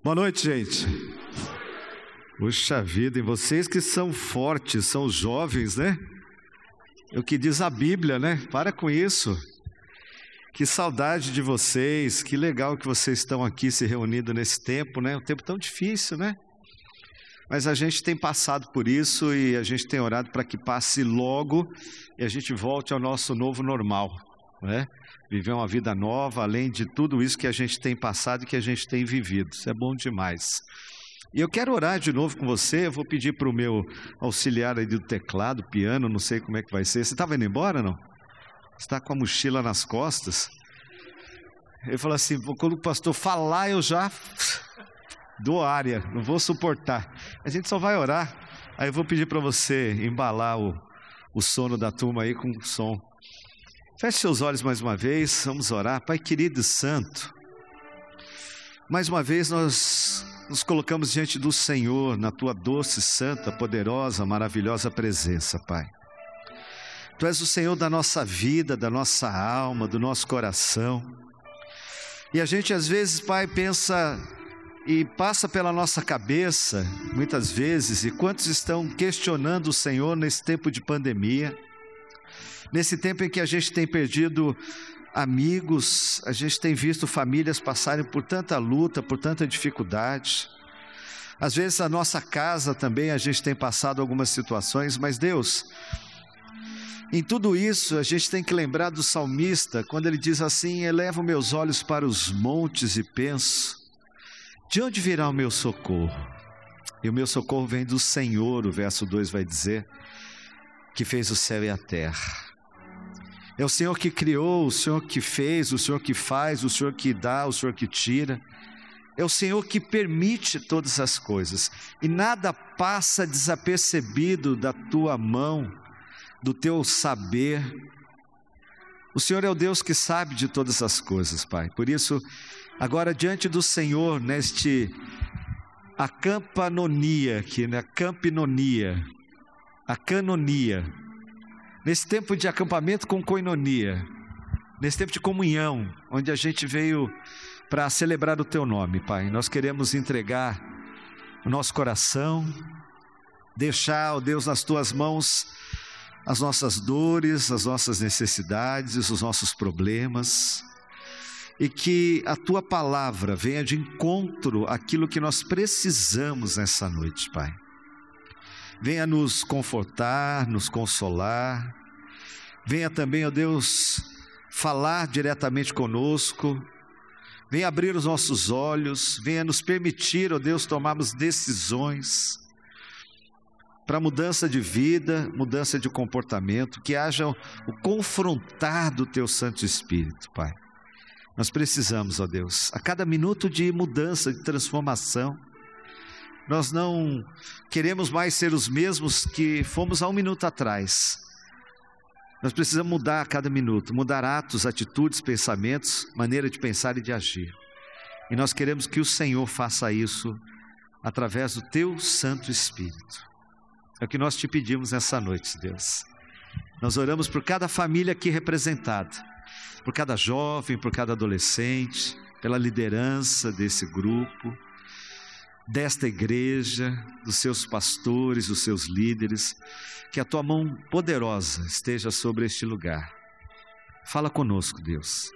Boa noite, gente. Puxa vida, e vocês que são fortes, são jovens, né? É o que diz a Bíblia, né? Para com isso. Que saudade de vocês, que legal que vocês estão aqui se reunindo nesse tempo, né? Um tempo tão difícil, né? Mas a gente tem passado por isso e a gente tem orado para que passe logo e a gente volte ao nosso novo normal, né? Viver uma vida nova, além de tudo isso que a gente tem passado e que a gente tem vivido. Isso é bom demais. E eu quero orar de novo com você. Eu vou pedir para o meu auxiliar aí do teclado, piano, não sei como é que vai ser. Você estava indo embora, não? Está com a mochila nas costas. Ele falou assim: quando o pastor falar, eu já dou área, não vou suportar. A gente só vai orar. Aí eu vou pedir para você embalar o, o sono da turma aí com som. Feche seus olhos mais uma vez, vamos orar. Pai querido e santo, mais uma vez nós nos colocamos diante do Senhor, na tua doce, santa, poderosa, maravilhosa presença, Pai. Tu és o Senhor da nossa vida, da nossa alma, do nosso coração. E a gente às vezes, Pai, pensa e passa pela nossa cabeça, muitas vezes, e quantos estão questionando o Senhor nesse tempo de pandemia? Nesse tempo em que a gente tem perdido amigos, a gente tem visto famílias passarem por tanta luta, por tanta dificuldade. Às vezes a nossa casa também a gente tem passado algumas situações, mas Deus, em tudo isso a gente tem que lembrar do salmista, quando ele diz assim: Elevo meus olhos para os montes e penso, de onde virá o meu socorro? E o meu socorro vem do Senhor, o verso 2 vai dizer, que fez o céu e a terra. É o Senhor que criou, o Senhor que fez, o Senhor que faz, o Senhor que dá, o Senhor que tira. É o Senhor que permite todas as coisas. E nada passa desapercebido da tua mão, do teu saber. O Senhor é o Deus que sabe de todas as coisas, Pai. Por isso, agora diante do Senhor, neste acampanonia aqui, né? A canonia, nesse tempo de acampamento com coinonia, nesse tempo de comunhão, onde a gente veio para celebrar o teu nome, Pai. Nós queremos entregar o nosso coração, deixar, ó Deus, nas tuas mãos as nossas dores, as nossas necessidades, os nossos problemas, e que a tua palavra venha de encontro àquilo que nós precisamos nessa noite, Pai venha nos confortar, nos consolar, venha também, ó Deus, falar diretamente conosco, venha abrir os nossos olhos, venha nos permitir, ó Deus, tomarmos decisões para mudança de vida, mudança de comportamento, que haja o confrontar do Teu Santo Espírito, Pai. Nós precisamos, ó Deus, a cada minuto de mudança, de transformação, nós não queremos mais ser os mesmos que fomos há um minuto atrás. Nós precisamos mudar a cada minuto, mudar atos, atitudes, pensamentos, maneira de pensar e de agir. E nós queremos que o Senhor faça isso através do teu Santo Espírito. É o que nós te pedimos nessa noite, Deus. Nós oramos por cada família aqui representada, por cada jovem, por cada adolescente, pela liderança desse grupo desta igreja, dos seus pastores, dos seus líderes, que a tua mão poderosa esteja sobre este lugar. Fala conosco, Deus.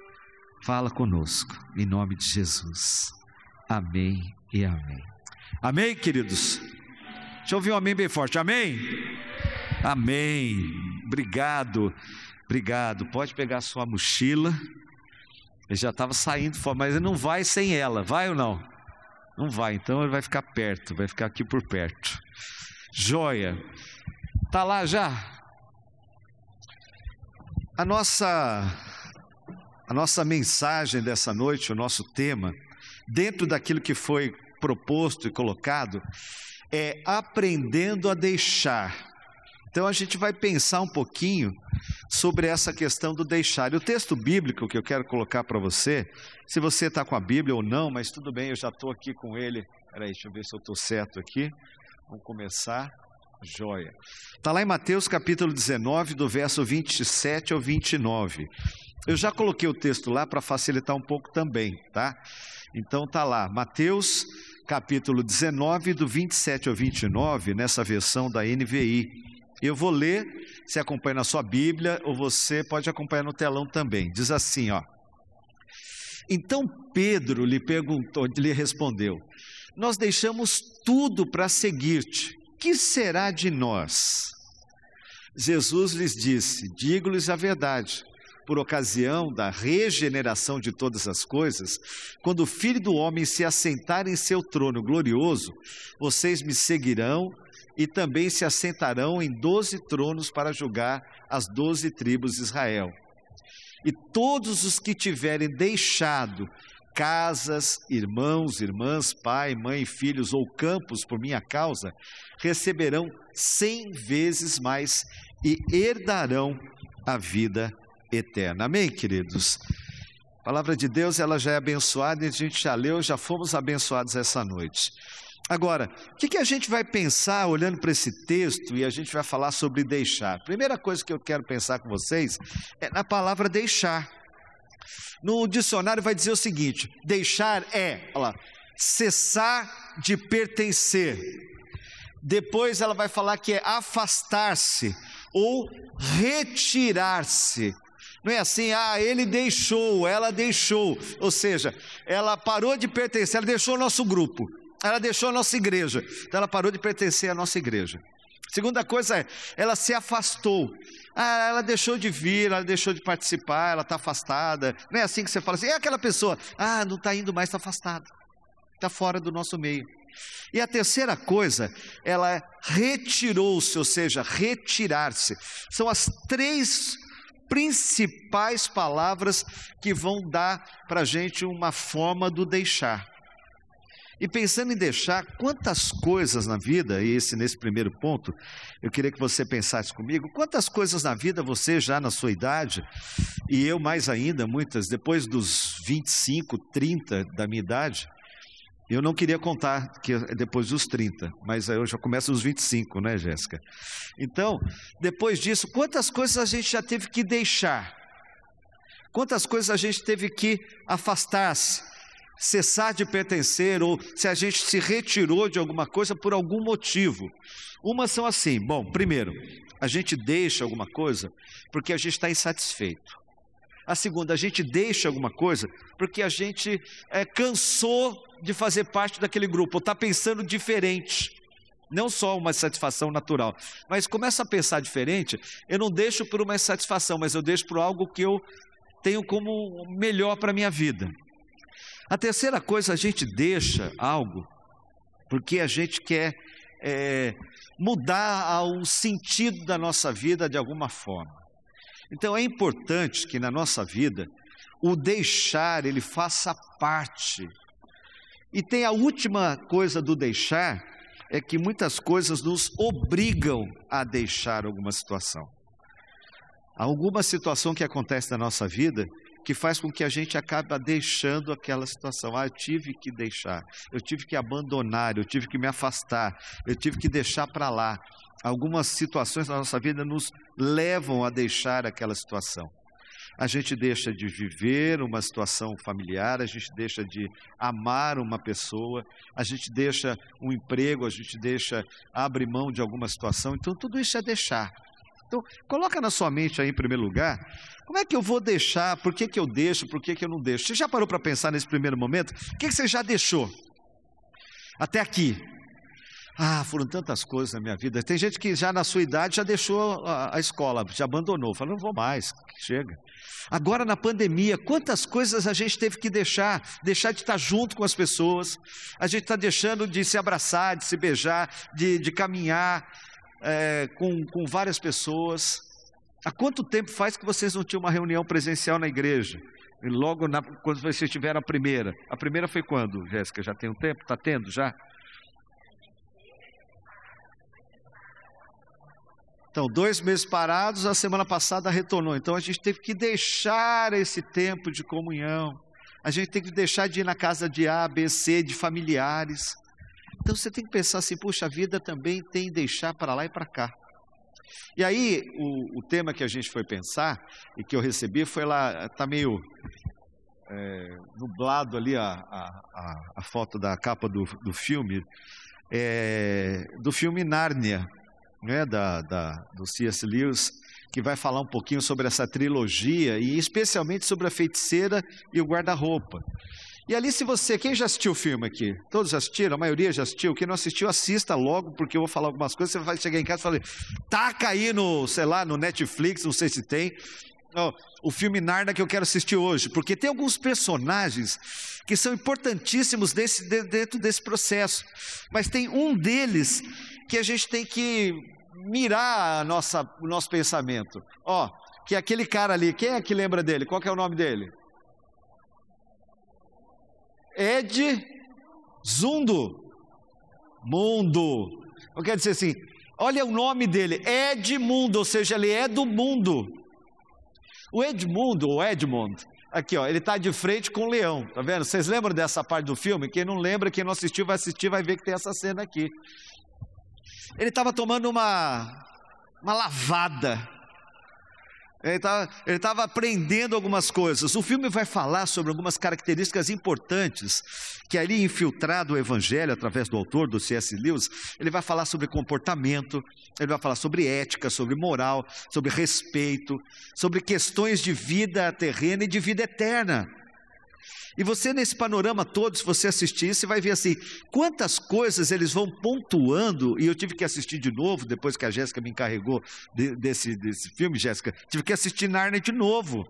Fala conosco, em nome de Jesus. Amém e amém. Amém, queridos? Deixa eu ouvir um amém bem forte. Amém? Amém. Obrigado. Obrigado. Pode pegar a sua mochila. Ele já estava saindo fora, mas ele não vai sem ela, vai ou não? Não vai, então ele vai ficar perto, vai ficar aqui por perto. Joia. Tá lá já? A nossa a nossa mensagem dessa noite, o nosso tema, dentro daquilo que foi proposto e colocado, é aprendendo a deixar. Então a gente vai pensar um pouquinho sobre essa questão do deixar. E o texto bíblico que eu quero colocar para você, se você está com a Bíblia ou não, mas tudo bem, eu já estou aqui com ele. Peraí, deixa eu ver se eu estou certo aqui. Vamos começar. Joia. Está lá em Mateus capítulo 19, do verso 27 ao 29. Eu já coloquei o texto lá para facilitar um pouco também, tá? Então tá lá, Mateus capítulo 19, do 27 ao 29, nessa versão da NVI. Eu vou ler, você acompanha na sua Bíblia, ou você pode acompanhar no telão também. Diz assim, ó. Então Pedro lhe perguntou, lhe respondeu: Nós deixamos tudo para seguir-te. Que será de nós? Jesus lhes disse: Digo-lhes a verdade por ocasião da regeneração de todas as coisas, quando o Filho do Homem se assentar em seu trono glorioso, vocês me seguirão e também se assentarão em doze tronos para julgar as doze tribos de Israel. E todos os que tiverem deixado casas, irmãos, irmãs, pai, mãe, filhos ou campos por minha causa, receberão cem vezes mais e herdarão a vida eterna. Amém, queridos? A palavra de Deus, ela já é abençoada e a gente já leu, já fomos abençoados essa noite. Agora, o que, que a gente vai pensar olhando para esse texto e a gente vai falar sobre deixar? Primeira coisa que eu quero pensar com vocês é na palavra deixar. No dicionário vai dizer o seguinte: deixar é, lá, cessar de pertencer. Depois ela vai falar que é afastar-se ou retirar-se. Não é assim, ah, ele deixou, ela deixou. Ou seja, ela parou de pertencer, ela deixou o nosso grupo, ela deixou a nossa igreja. Então ela parou de pertencer à nossa igreja. Segunda coisa é, ela se afastou. Ah, ela deixou de vir, ela deixou de participar, ela está afastada. Não é assim que você fala assim, é aquela pessoa, ah, não está indo mais, está afastada, está fora do nosso meio. E a terceira coisa, ela retirou-se, ou seja, retirar-se. São as três principais palavras que vão dar para a gente uma forma do deixar. E pensando em deixar, quantas coisas na vida, e esse nesse primeiro ponto, eu queria que você pensasse comigo, quantas coisas na vida você já na sua idade, e eu mais ainda, muitas, depois dos 25, 30 da minha idade, eu não queria contar que depois dos 30, mas aí eu já começo os 25, né, Jéssica? Então, depois disso, quantas coisas a gente já teve que deixar? Quantas coisas a gente teve que afastar-se, cessar de pertencer, ou se a gente se retirou de alguma coisa por algum motivo? Umas são assim: bom, primeiro, a gente deixa alguma coisa porque a gente está insatisfeito. A segunda, a gente deixa alguma coisa porque a gente é, cansou de fazer parte daquele grupo, está pensando diferente. Não só uma satisfação natural, mas começa a pensar diferente. Eu não deixo por uma satisfação, mas eu deixo por algo que eu tenho como melhor para a minha vida. A terceira coisa, a gente deixa algo porque a gente quer é, mudar o sentido da nossa vida de alguma forma. Então é importante que na nossa vida o deixar ele faça parte. E tem a última coisa do deixar é que muitas coisas nos obrigam a deixar alguma situação. Alguma situação que acontece na nossa vida que faz com que a gente acabe deixando aquela situação. Ah, eu tive que deixar, eu tive que abandonar, eu tive que me afastar, eu tive que deixar para lá algumas situações na nossa vida nos levam a deixar aquela situação. A gente deixa de viver uma situação familiar, a gente deixa de amar uma pessoa, a gente deixa um emprego, a gente deixa abre mão de alguma situação. Então tudo isso é deixar. Então, coloca na sua mente aí em primeiro lugar, como é que eu vou deixar? Por que, que eu deixo? Por que, que eu não deixo? Você já parou para pensar nesse primeiro momento? O que, que você já deixou? Até aqui. Ah, foram tantas coisas na minha vida. Tem gente que já na sua idade já deixou a, a escola, já abandonou. Falou, não vou mais, chega. Agora na pandemia, quantas coisas a gente teve que deixar? Deixar de estar junto com as pessoas, a gente está deixando de se abraçar, de se beijar, de, de caminhar é, com, com várias pessoas. Há quanto tempo faz que vocês não tinham uma reunião presencial na igreja? E logo na, quando vocês tiveram a primeira. A primeira foi quando, Jéssica? Já tem um tempo? Está tendo já? Então, dois meses parados, a semana passada retornou. Então, a gente teve que deixar esse tempo de comunhão. A gente tem que deixar de ir na casa de A, B, C, de familiares. Então, você tem que pensar assim: puxa, a vida também tem deixar para lá e para cá. E aí, o, o, tema que a gente foi pensar e que eu recebi foi lá, está meio é, nublado ali a, a, a, foto da capa do, do filme, é, do filme Nárnia, né, da, da, do C.S. Lewis, que vai falar um pouquinho sobre essa trilogia e especialmente sobre a feiticeira e o guarda-roupa. E ali, se você, quem já assistiu o filme aqui? Todos já assistiram? A maioria já assistiu? Quem não assistiu, assista logo, porque eu vou falar algumas coisas. Você vai chegar em casa e falar, taca aí no, sei lá, no Netflix, não sei se tem, o filme Narnia que eu quero assistir hoje, porque tem alguns personagens que são importantíssimos desse, dentro desse processo, mas tem um deles que a gente tem que mirar a nossa, o nosso pensamento. Ó, que é aquele cara ali, quem é que lembra dele? Qual é o nome dele? Ed Zundo. Mundo. Eu quero dizer assim, olha o nome dele, Edmundo, ou seja, ele é do mundo. O Edmundo, o Edmund, aqui ó, ele está de frente com o leão, tá vendo? Vocês lembram dessa parte do filme? Quem não lembra, quem não assistiu, vai assistir, vai ver que tem essa cena aqui. Ele estava tomando uma, uma lavada. Ele estava aprendendo algumas coisas. O filme vai falar sobre algumas características importantes que ali infiltrado o Evangelho através do autor, do C.S. Lewis, ele vai falar sobre comportamento, ele vai falar sobre ética, sobre moral, sobre respeito, sobre questões de vida terrena e de vida eterna. E você, nesse panorama todo, se você assistir, você vai ver assim, quantas coisas eles vão pontuando, e eu tive que assistir de novo, depois que a Jéssica me encarregou de, desse, desse filme, Jéssica, tive que assistir Narnia de novo.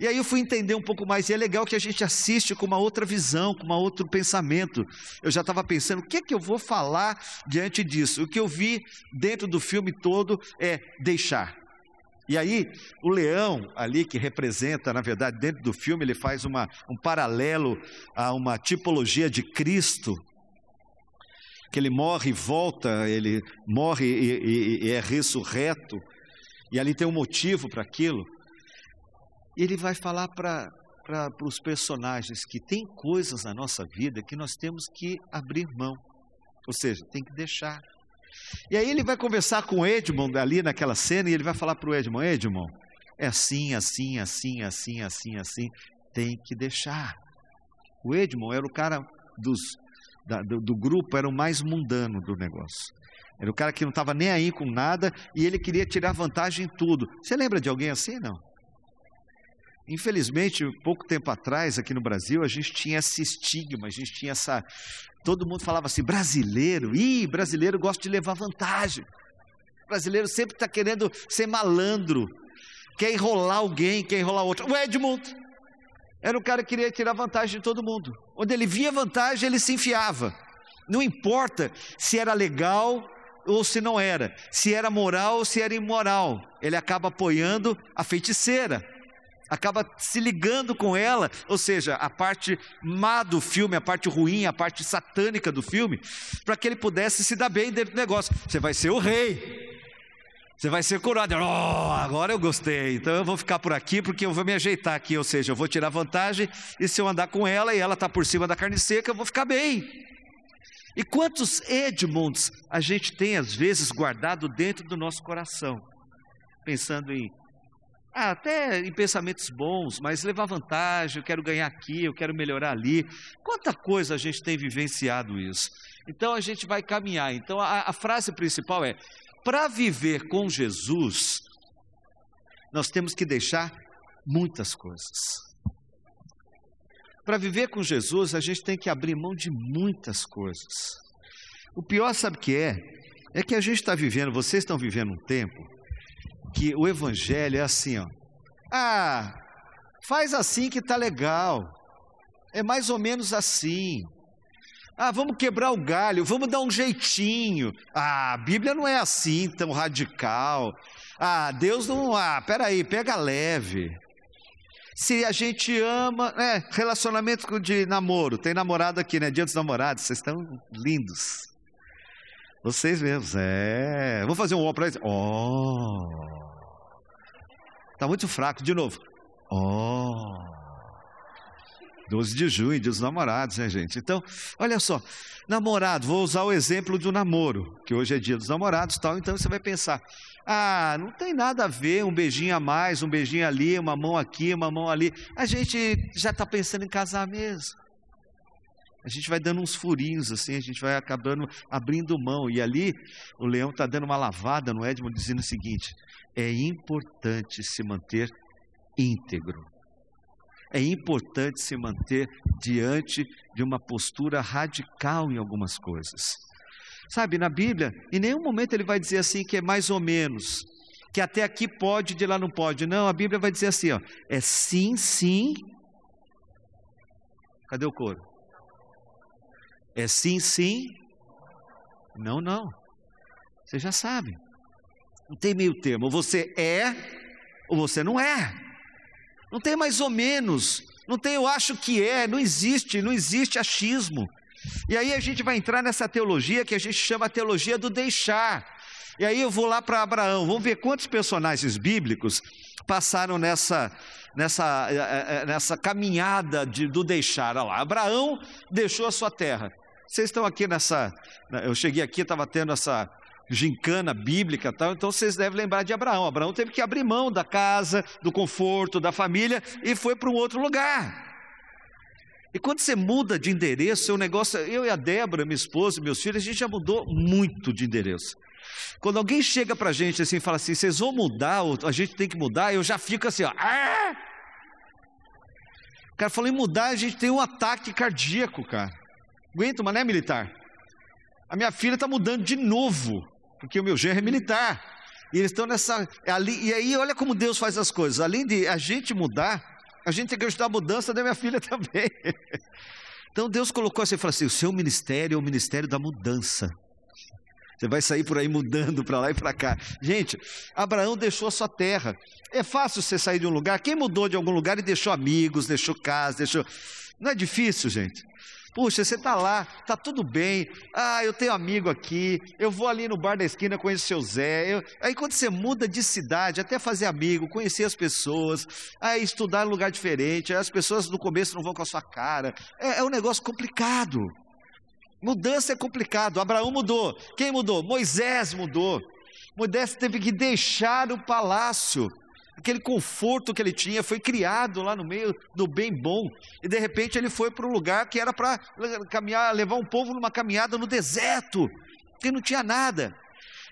E aí eu fui entender um pouco mais, e é legal que a gente assiste com uma outra visão, com um outro pensamento. Eu já estava pensando, o que é que eu vou falar diante disso? O que eu vi dentro do filme todo é deixar. E aí, o leão ali, que representa, na verdade, dentro do filme, ele faz uma, um paralelo a uma tipologia de Cristo, que ele morre e volta, ele morre e, e, e é ressurreto, e ali tem um motivo para aquilo. E ele vai falar para os personagens que tem coisas na nossa vida que nós temos que abrir mão, ou seja, tem que deixar. E aí ele vai conversar com o Edmond ali naquela cena e ele vai falar para o Edmond: Edmond, é assim, assim, assim, assim, assim, assim, tem que deixar. O Edmond era o cara dos, da, do, do grupo, era o mais mundano do negócio. Era o cara que não estava nem aí com nada e ele queria tirar vantagem em tudo. Você lembra de alguém assim? Não. Infelizmente, pouco tempo atrás, aqui no Brasil, a gente tinha esse estigma, a gente tinha essa. Todo mundo falava assim: brasileiro, ih, brasileiro gosta de levar vantagem. Brasileiro sempre está querendo ser malandro, quer enrolar alguém, quer enrolar outro. O Edmund era o cara que queria tirar vantagem de todo mundo. Onde ele via vantagem, ele se enfiava. Não importa se era legal ou se não era, se era moral ou se era imoral, ele acaba apoiando a feiticeira acaba se ligando com ela, ou seja, a parte má do filme, a parte ruim, a parte satânica do filme, para que ele pudesse se dar bem dentro do negócio. Você vai ser o rei. Você vai ser curado. Oh, agora eu gostei. Então eu vou ficar por aqui porque eu vou me ajeitar aqui. Ou seja, eu vou tirar vantagem e se eu andar com ela e ela está por cima da carne seca, eu vou ficar bem. E quantos Edmunds a gente tem às vezes guardado dentro do nosso coração, pensando em ah, até em pensamentos bons, mas levar vantagem, eu quero ganhar aqui, eu quero melhorar ali. Quanta coisa a gente tem vivenciado isso. Então a gente vai caminhar. Então a, a frase principal é: para viver com Jesus, nós temos que deixar muitas coisas. Para viver com Jesus, a gente tem que abrir mão de muitas coisas. O pior, sabe o que é? É que a gente está vivendo, vocês estão vivendo um tempo que o evangelho é assim, ó. Ah, faz assim que tá legal. É mais ou menos assim. Ah, vamos quebrar o galho, vamos dar um jeitinho. Ah, a Bíblia não é assim tão radical. Ah, Deus não. Ah, peraí, pega leve. Se a gente ama, é, relacionamento de namoro, tem namorado aqui, né? Dia dos namorados, vocês estão lindos. Vocês mesmos, é. Vou fazer um ó para eles. Ó. Está muito fraco. De novo. Oh. 12 de junho, dia dos namorados, né, gente? Então, olha só, namorado, vou usar o exemplo do namoro, que hoje é dia dos namorados tal, então você vai pensar, ah, não tem nada a ver, um beijinho a mais, um beijinho ali, uma mão aqui, uma mão ali. A gente já está pensando em casar mesmo. A gente vai dando uns furinhos assim, a gente vai acabando abrindo mão. E ali o leão está dando uma lavada no Edmund, dizendo o seguinte: é importante se manter íntegro. É importante se manter diante de uma postura radical em algumas coisas. Sabe, na Bíblia, em nenhum momento ele vai dizer assim que é mais ou menos, que até aqui pode, de lá não pode. Não, a Bíblia vai dizer assim, ó, é sim, sim. Cadê o coro? É sim, sim. Não, não. Você já sabe. Não tem meio termo. Você é ou você não é. Não tem mais ou menos. Não tem eu acho que é. Não existe. Não existe achismo. E aí a gente vai entrar nessa teologia que a gente chama a teologia do deixar. E aí eu vou lá para Abraão, vamos ver quantos personagens bíblicos passaram nessa, nessa, eh, eh, eh, nessa caminhada de, do deixar. Olha lá, Abraão deixou a sua terra. Vocês estão aqui nessa. Né, eu cheguei aqui, estava tendo essa gincana bíblica tal, então vocês devem lembrar de Abraão. Abraão teve que abrir mão da casa, do conforto, da família e foi para um outro lugar. E quando você muda de endereço, seu negócio, eu e a Débora, minha esposa, meus filhos, a gente já mudou muito de endereço. Quando alguém chega para a gente assim e fala assim, vocês vão mudar, a gente tem que mudar, eu já fico assim, ó. Ah! O cara falou em mudar, a gente tem um ataque cardíaco, cara. Aguenta, mas não é militar. A minha filha está mudando de novo, porque o meu genro é militar. E eles estão nessa. Ali, e aí, olha como Deus faz as coisas. Além de a gente mudar, a gente tem que ajudar a mudança da minha filha também. Então Deus colocou assim e falou assim: o seu ministério é o ministério da mudança. Você vai sair por aí mudando para lá e para cá. Gente, Abraão deixou a sua terra. É fácil você sair de um lugar. Quem mudou de algum lugar e deixou amigos, deixou casa, deixou. Não é difícil, gente. Puxa, você está lá, está tudo bem. Ah, eu tenho amigo aqui. Eu vou ali no bar da esquina, conheço o seu Zé. Eu... Aí quando você muda de cidade, até fazer amigo, conhecer as pessoas, aí estudar em lugar diferente, as pessoas no começo não vão com a sua cara. É, é um negócio complicado. Mudança é complicado. Abraão mudou. Quem mudou? Moisés mudou. Moisés teve que deixar o palácio aquele conforto que ele tinha, foi criado lá no meio do bem bom, e de repente ele foi para um lugar que era para caminhar, levar um povo numa caminhada no deserto, que não tinha nada.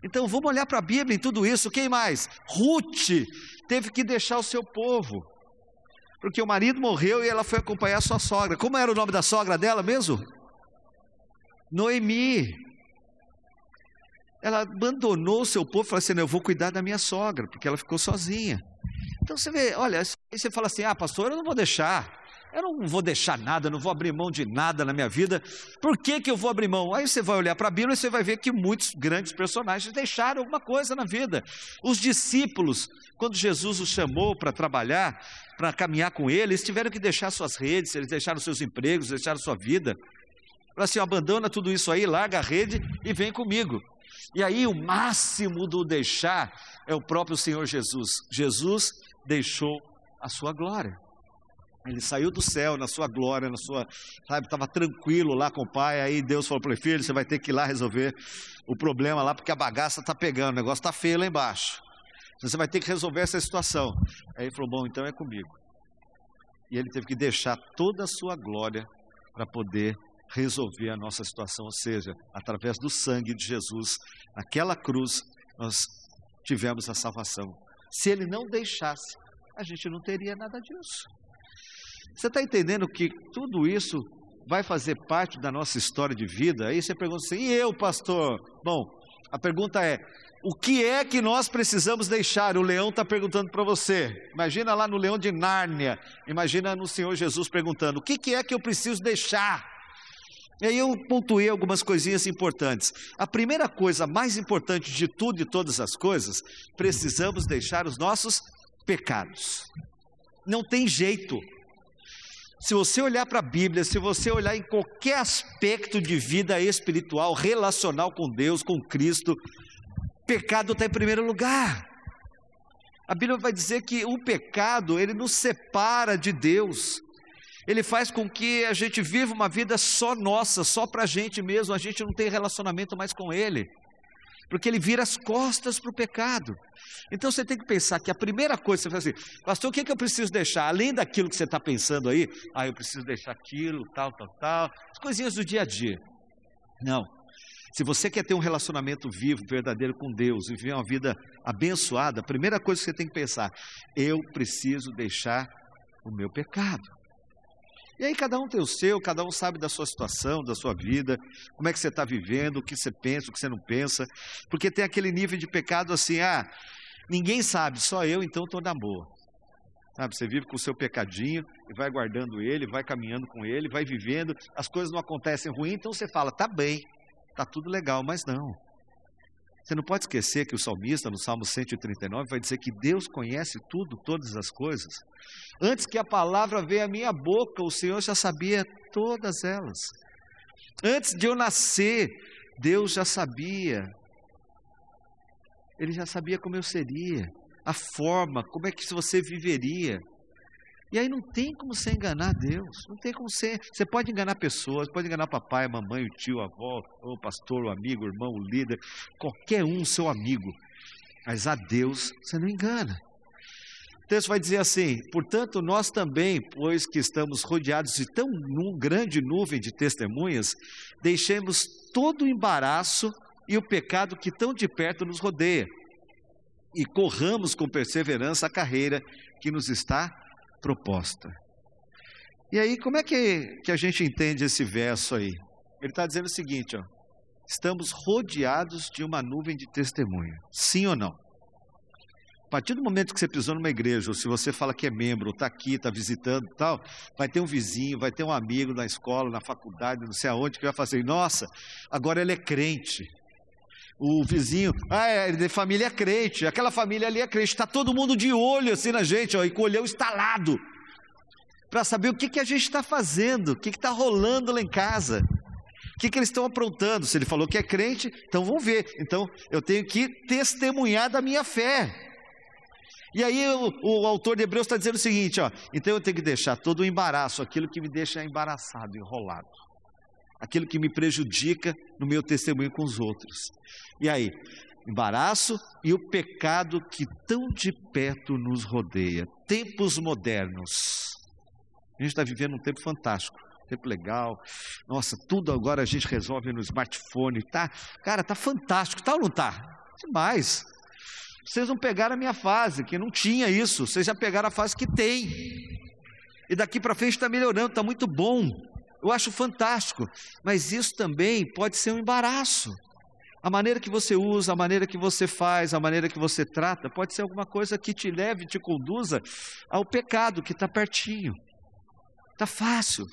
Então vamos olhar para a Bíblia em tudo isso. Quem mais? Ruth teve que deixar o seu povo, porque o marido morreu e ela foi acompanhar sua sogra. Como era o nome da sogra dela mesmo? Noemi ela abandonou o seu povo e falou assim: Eu vou cuidar da minha sogra, porque ela ficou sozinha. Então você vê, olha, você fala assim: Ah, pastor, eu não vou deixar. Eu não vou deixar nada, não vou abrir mão de nada na minha vida. Por que, que eu vou abrir mão? Aí você vai olhar para a Bíblia e você vai ver que muitos grandes personagens deixaram alguma coisa na vida. Os discípulos, quando Jesus os chamou para trabalhar, para caminhar com ele, eles tiveram que deixar suas redes, eles deixaram seus empregos, deixaram sua vida. Falaram assim: abandona tudo isso aí, larga a rede e vem comigo. E aí o máximo do deixar é o próprio Senhor Jesus. Jesus deixou a sua glória. Ele saiu do céu na sua glória, na sua, sabe, estava tranquilo lá com o pai. Aí Deus falou para ele: Filho, você vai ter que ir lá resolver o problema lá, porque a bagaça está pegando, o negócio está feio lá embaixo. Você vai ter que resolver essa situação. Aí ele falou: Bom, então é comigo. E ele teve que deixar toda a sua glória para poder resolver a nossa situação, ou seja, através do sangue de Jesus, naquela cruz, nós tivemos a salvação. Se ele não deixasse, a gente não teria nada disso. Você está entendendo que tudo isso vai fazer parte da nossa história de vida? Aí você pergunta assim, e eu, pastor? Bom, a pergunta é: o que é que nós precisamos deixar? O leão está perguntando para você. Imagina lá no leão de Nárnia, imagina no Senhor Jesus perguntando: o que, que é que eu preciso deixar? E aí eu pontuei algumas coisinhas importantes. A primeira coisa, mais importante de tudo e todas as coisas, precisamos deixar os nossos pecados. Não tem jeito. Se você olhar para a Bíblia, se você olhar em qualquer aspecto de vida espiritual, relacional com Deus, com Cristo, pecado está em primeiro lugar. A Bíblia vai dizer que o pecado, ele nos separa de Deus. Ele faz com que a gente viva uma vida só nossa, só para a gente mesmo, a gente não tem relacionamento mais com Ele. Porque ele vira as costas para o pecado. Então você tem que pensar que a primeira coisa, você fala assim, pastor, o que, é que eu preciso deixar? Além daquilo que você está pensando aí, ah, eu preciso deixar aquilo, tal, tal, tal, as coisinhas do dia a dia. Não. Se você quer ter um relacionamento vivo, verdadeiro com Deus viver uma vida abençoada, a primeira coisa que você tem que pensar, eu preciso deixar o meu pecado. E aí cada um tem o seu, cada um sabe da sua situação, da sua vida, como é que você está vivendo, o que você pensa, o que você não pensa, porque tem aquele nível de pecado assim, ah, ninguém sabe, só eu, então estou na boa. Sabe, você vive com o seu pecadinho e vai guardando ele, vai caminhando com ele, vai vivendo, as coisas não acontecem ruim, então você fala, tá bem, tá tudo legal, mas não. Você não pode esquecer que o salmista, no Salmo 139, vai dizer que Deus conhece tudo, todas as coisas. Antes que a palavra veio à minha boca, o Senhor já sabia todas elas. Antes de eu nascer, Deus já sabia. Ele já sabia como eu seria, a forma, como é que você viveria. E aí não tem como você enganar Deus, não tem como você. Você pode enganar pessoas, pode enganar papai, mamãe, o tio, a avó, o pastor, o amigo, o irmão, o líder, qualquer um, seu amigo. Mas a Deus você não engana. O texto vai dizer assim: portanto, nós também, pois que estamos rodeados de tão grande nuvem de testemunhas, deixemos todo o embaraço e o pecado que tão de perto nos rodeia, e corramos com perseverança a carreira que nos está proposta. E aí, como é que, que a gente entende esse verso aí? Ele está dizendo o seguinte: ó, estamos rodeados de uma nuvem de testemunha. Sim ou não? A partir do momento que você pisou numa igreja, ou se você fala que é membro, está aqui, está visitando tal, vai ter um vizinho, vai ter um amigo na escola, na faculdade, não sei aonde, que vai fazer, nossa, agora ele é crente. O vizinho, ah, é de família crente, aquela família ali é crente, está todo mundo de olho assim na gente, ó, e olhão estalado, para saber o que, que a gente está fazendo, o que está rolando lá em casa. O que, que eles estão aprontando? Se ele falou que é crente, então vamos ver. Então eu tenho que testemunhar da minha fé. E aí o, o autor de Hebreus está dizendo o seguinte: ó, então eu tenho que deixar todo o embaraço, aquilo que me deixa embaraçado, enrolado, aquilo que me prejudica no meu testemunho com os outros. E aí, embaraço e o pecado que tão de perto nos rodeia. Tempos modernos. A gente está vivendo um tempo fantástico tempo legal. Nossa, tudo agora a gente resolve no smartphone, tá? Cara, tá fantástico, tá ou não tá? Demais. Vocês não pegaram a minha fase, que não tinha isso. Vocês já pegaram a fase que tem. E daqui para frente está melhorando, está muito bom. Eu acho fantástico. Mas isso também pode ser um embaraço. A maneira que você usa, a maneira que você faz, a maneira que você trata, pode ser alguma coisa que te leve, te conduza ao pecado que está pertinho. Está fácil.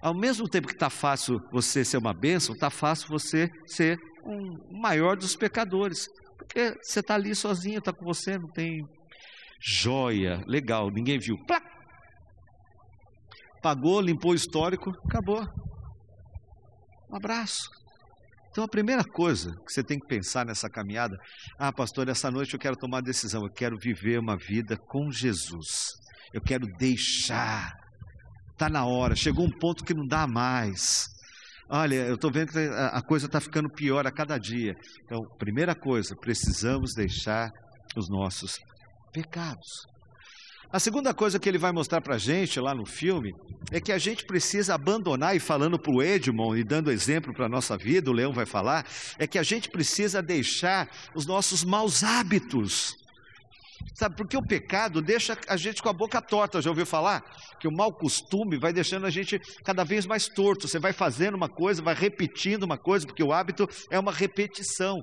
Ao mesmo tempo que está fácil você ser uma bênção, está fácil você ser um maior dos pecadores. Porque você está ali sozinho, está com você, não tem joia, legal, ninguém viu. Plá! Pagou, limpou o histórico, acabou. Um abraço. Então a primeira coisa que você tem que pensar nessa caminhada, ah, pastor, essa noite eu quero tomar uma decisão, eu quero viver uma vida com Jesus. Eu quero deixar. Está na hora, chegou um ponto que não dá mais. Olha, eu estou vendo que a coisa está ficando pior a cada dia. Então, primeira coisa, precisamos deixar os nossos pecados. A segunda coisa que ele vai mostrar para a gente lá no filme é que a gente precisa abandonar, e falando para o Edmond e dando exemplo para a nossa vida, o Leão vai falar, é que a gente precisa deixar os nossos maus hábitos. Sabe, porque o pecado deixa a gente com a boca torta, já ouviu falar? Que o mau costume vai deixando a gente cada vez mais torto. Você vai fazendo uma coisa, vai repetindo uma coisa, porque o hábito é uma repetição.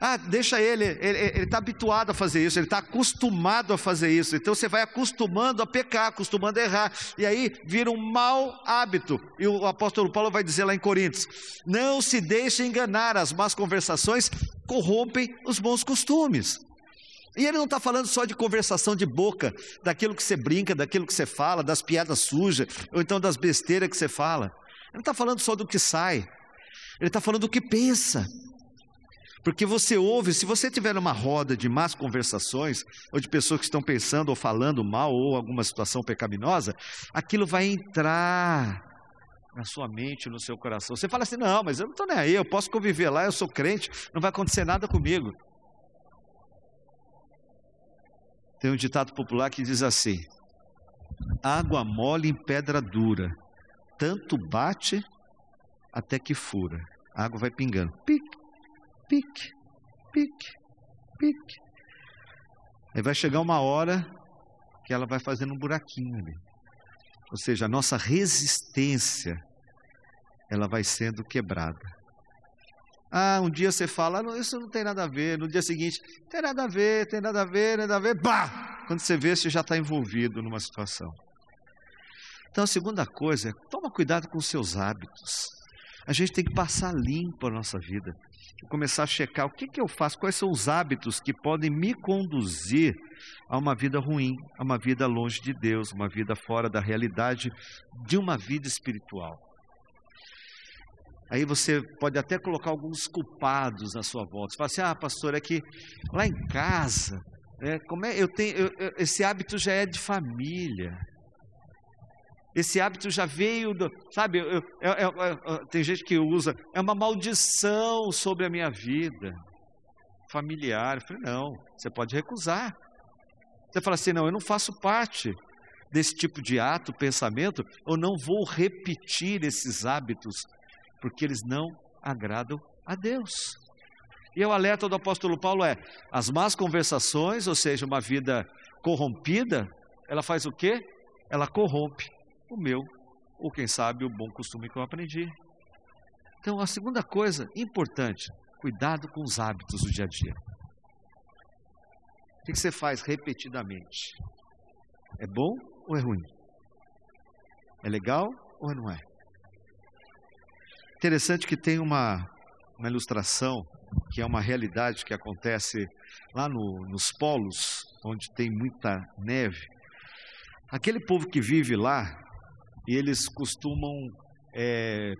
Ah, deixa ele, ele está habituado a fazer isso, ele está acostumado a fazer isso. Então você vai acostumando a pecar, acostumando a errar. E aí vira um mau hábito. E o apóstolo Paulo vai dizer lá em Coríntios: não se deixe enganar, as más conversações corrompem os bons costumes. E ele não está falando só de conversação de boca, daquilo que você brinca, daquilo que você fala, das piadas sujas, ou então das besteiras que você fala. Ele não está falando só do que sai, ele está falando do que pensa. Porque você ouve, se você tiver numa roda de más conversações, ou de pessoas que estão pensando ou falando mal, ou alguma situação pecaminosa, aquilo vai entrar na sua mente, no seu coração. Você fala assim: não, mas eu não estou nem aí, eu posso conviver lá, eu sou crente, não vai acontecer nada comigo. Tem um ditado popular que diz assim: água mole em pedra dura, tanto bate até que fura. A água vai pingando. Pique, pique, pique, pique. Aí vai chegar uma hora que ela vai fazendo um buraquinho ali. Ou seja, a nossa resistência ela vai sendo quebrada. Ah, um dia você fala, ah, isso não tem nada a ver. No dia seguinte, tem nada a ver, tem nada a ver, nada a ver. Bah! Quando você vê, você já está envolvido numa situação. Então, a segunda coisa é, toma cuidado com os seus hábitos. A gente tem que passar limpo a nossa vida. Começar a checar o que, que eu faço, quais são os hábitos que podem me conduzir a uma vida ruim, a uma vida longe de Deus, uma vida fora da realidade de uma vida espiritual. Aí você pode até colocar alguns culpados na sua volta. Você fala assim: ah, pastor, é que lá em casa, né, como é, eu tenho, eu, eu, esse hábito já é de família. Esse hábito já veio, do, sabe? Eu, tem gente que usa, é uma maldição sobre a minha vida familiar. Eu falei, não, você pode recusar. Você fala assim: não, eu não faço parte desse tipo de ato, pensamento, eu não vou repetir esses hábitos porque eles não agradam a Deus. E o alerta do apóstolo Paulo é: as más conversações, ou seja, uma vida corrompida, ela faz o quê? Ela corrompe o meu, ou quem sabe o bom costume que eu aprendi. Então, a segunda coisa importante, cuidado com os hábitos do dia a dia. O que você faz repetidamente? É bom ou é ruim? É legal ou não é? Interessante que tem uma, uma ilustração que é uma realidade que acontece lá no, nos polos, onde tem muita neve. Aquele povo que vive lá, e eles costumam é,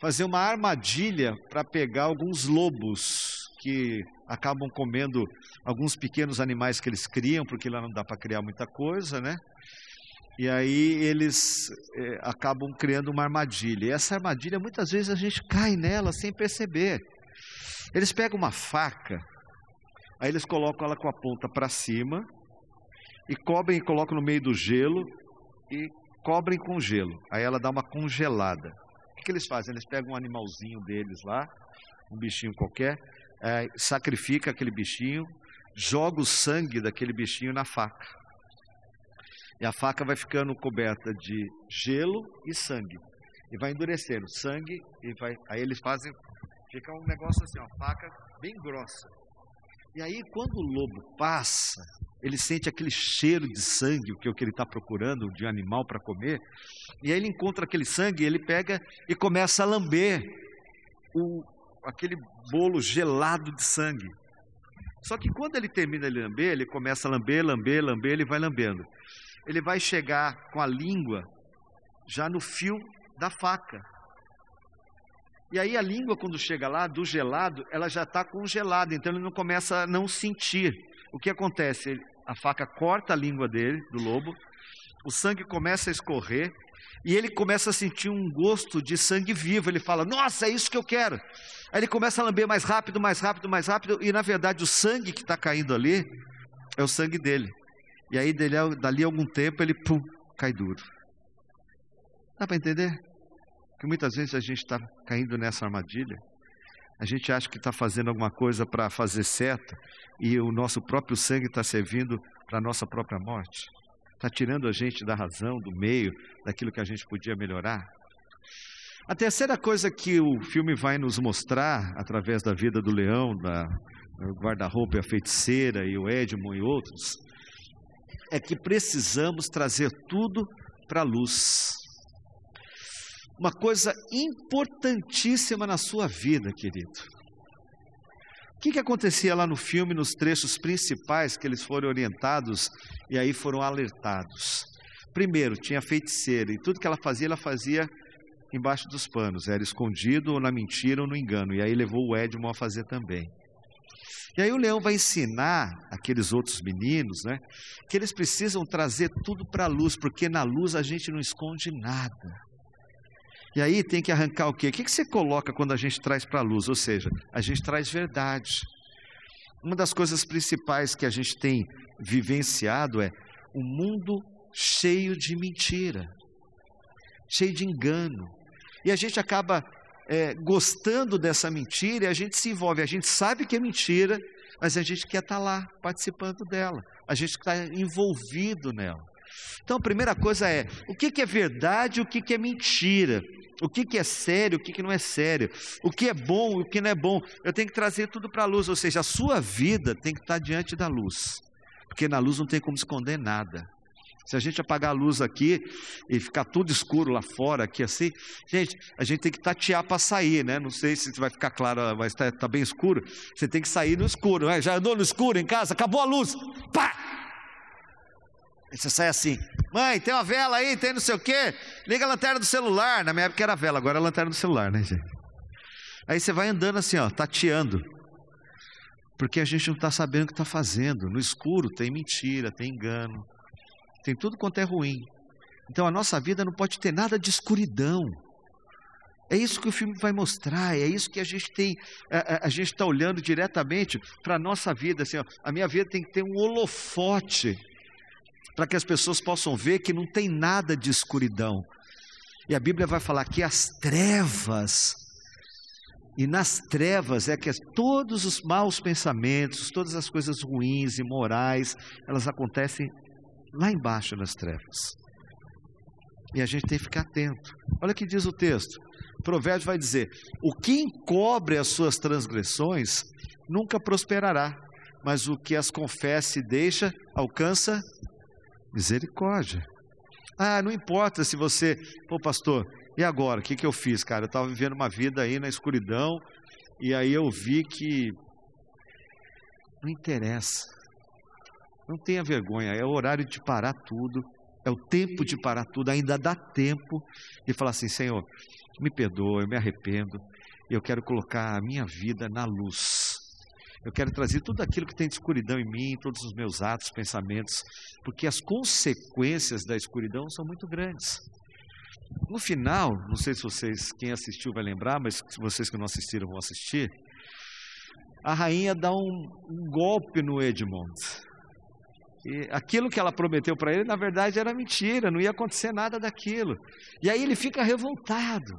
fazer uma armadilha para pegar alguns lobos que acabam comendo alguns pequenos animais que eles criam, porque lá não dá para criar muita coisa, né? E aí eles é, acabam criando uma armadilha. E essa armadilha, muitas vezes, a gente cai nela sem perceber. Eles pegam uma faca, aí eles colocam ela com a ponta para cima, e cobrem e colocam no meio do gelo, e cobrem com gelo. Aí ela dá uma congelada. O que, que eles fazem? Eles pegam um animalzinho deles lá, um bichinho qualquer, é, sacrifica aquele bichinho, joga o sangue daquele bichinho na faca. E a faca vai ficando coberta de gelo e sangue. E vai endurecendo sangue e vai. Aí eles fazem. Fica um negócio assim, ó, faca bem grossa. E aí, quando o lobo passa, ele sente aquele cheiro de sangue, que, é o que ele está procurando, de animal para comer. E aí ele encontra aquele sangue, ele pega e começa a lamber o, aquele bolo gelado de sangue. Só que quando ele termina de lamber, ele começa a lamber, lamber, lamber, ele vai lambendo ele vai chegar com a língua já no fio da faca. E aí a língua, quando chega lá, do gelado, ela já está congelada, então ele não começa a não sentir. O que acontece? A faca corta a língua dele, do lobo, o sangue começa a escorrer, e ele começa a sentir um gosto de sangue vivo. Ele fala: Nossa, é isso que eu quero. Aí ele começa a lamber mais rápido, mais rápido, mais rápido, e na verdade o sangue que está caindo ali é o sangue dele. E aí, dali, algum tempo, ele pum, cai duro. Dá para entender? Que muitas vezes a gente está caindo nessa armadilha. A gente acha que está fazendo alguma coisa para fazer certo e o nosso próprio sangue está servindo para a nossa própria morte. Está tirando a gente da razão, do meio, daquilo que a gente podia melhorar. A terceira coisa que o filme vai nos mostrar, através da vida do leão, da guarda-roupa e a feiticeira e o Edmund e outros, é que precisamos trazer tudo para a luz. Uma coisa importantíssima na sua vida, querido. O que, que acontecia lá no filme, nos trechos principais que eles foram orientados e aí foram alertados? Primeiro, tinha feiticeira e tudo que ela fazia, ela fazia embaixo dos panos, era escondido ou na mentira ou no engano. E aí levou o Edmond a fazer também. E aí o leão vai ensinar aqueles outros meninos, né, que eles precisam trazer tudo para a luz, porque na luz a gente não esconde nada. E aí tem que arrancar o quê? O que você coloca quando a gente traz para a luz? Ou seja, a gente traz verdade. Uma das coisas principais que a gente tem vivenciado é o um mundo cheio de mentira, cheio de engano. E a gente acaba é, gostando dessa mentira e a gente se envolve. A gente sabe que é mentira, mas a gente quer estar tá lá, participando dela. A gente está envolvido nela. Então, a primeira coisa é: o que, que é verdade e o que, que é mentira? O que, que é sério, o que, que não é sério? O que é bom e o que não é bom? Eu tenho que trazer tudo para a luz, ou seja, a sua vida tem que estar tá diante da luz, porque na luz não tem como esconder nada. Se a gente apagar a luz aqui e ficar tudo escuro lá fora, aqui assim, gente, a gente tem que tatear para sair, né? Não sei se vai ficar claro, vai estar tá bem escuro. Você tem que sair no escuro, né? Já andou no escuro em casa, acabou a luz, pá! Aí você sai assim, mãe, tem uma vela aí, tem não sei o quê, liga a lanterna do celular. Na minha época era vela, agora é lanterna do celular, né, gente? Aí você vai andando assim, ó, tateando. Porque a gente não está sabendo o que está fazendo. No escuro tem mentira, tem engano, tem tudo quanto é ruim. Então a nossa vida não pode ter nada de escuridão. É isso que o filme vai mostrar, é isso que a gente tem, a, a, a gente está olhando diretamente para a nossa vida. Assim, ó, a minha vida tem que ter um holofote para que as pessoas possam ver que não tem nada de escuridão. E a Bíblia vai falar que as trevas, e nas trevas é que todos os maus pensamentos, todas as coisas ruins, imorais, elas acontecem lá embaixo nas trevas. E a gente tem que ficar atento. Olha o que diz o texto. O provérbio vai dizer: O que encobre as suas transgressões nunca prosperará, mas o que as confessa e deixa alcança misericórdia. Ah, não importa se você, pô, pastor, e agora? O que, que eu fiz, cara? Eu estava vivendo uma vida aí na escuridão e aí eu vi que não interessa. Não tenha vergonha, é o horário de parar tudo, é o tempo de parar tudo, ainda dá tempo de falar assim: Senhor, me perdoa, eu me arrependo, eu quero colocar a minha vida na luz. Eu quero trazer tudo aquilo que tem de escuridão em mim, todos os meus atos, pensamentos, porque as consequências da escuridão são muito grandes. No final, não sei se vocês, quem assistiu vai lembrar, mas vocês que não assistiram vão assistir, a rainha dá um, um golpe no Edmond. E aquilo que ela prometeu para ele, na verdade, era mentira, não ia acontecer nada daquilo. E aí ele fica revoltado.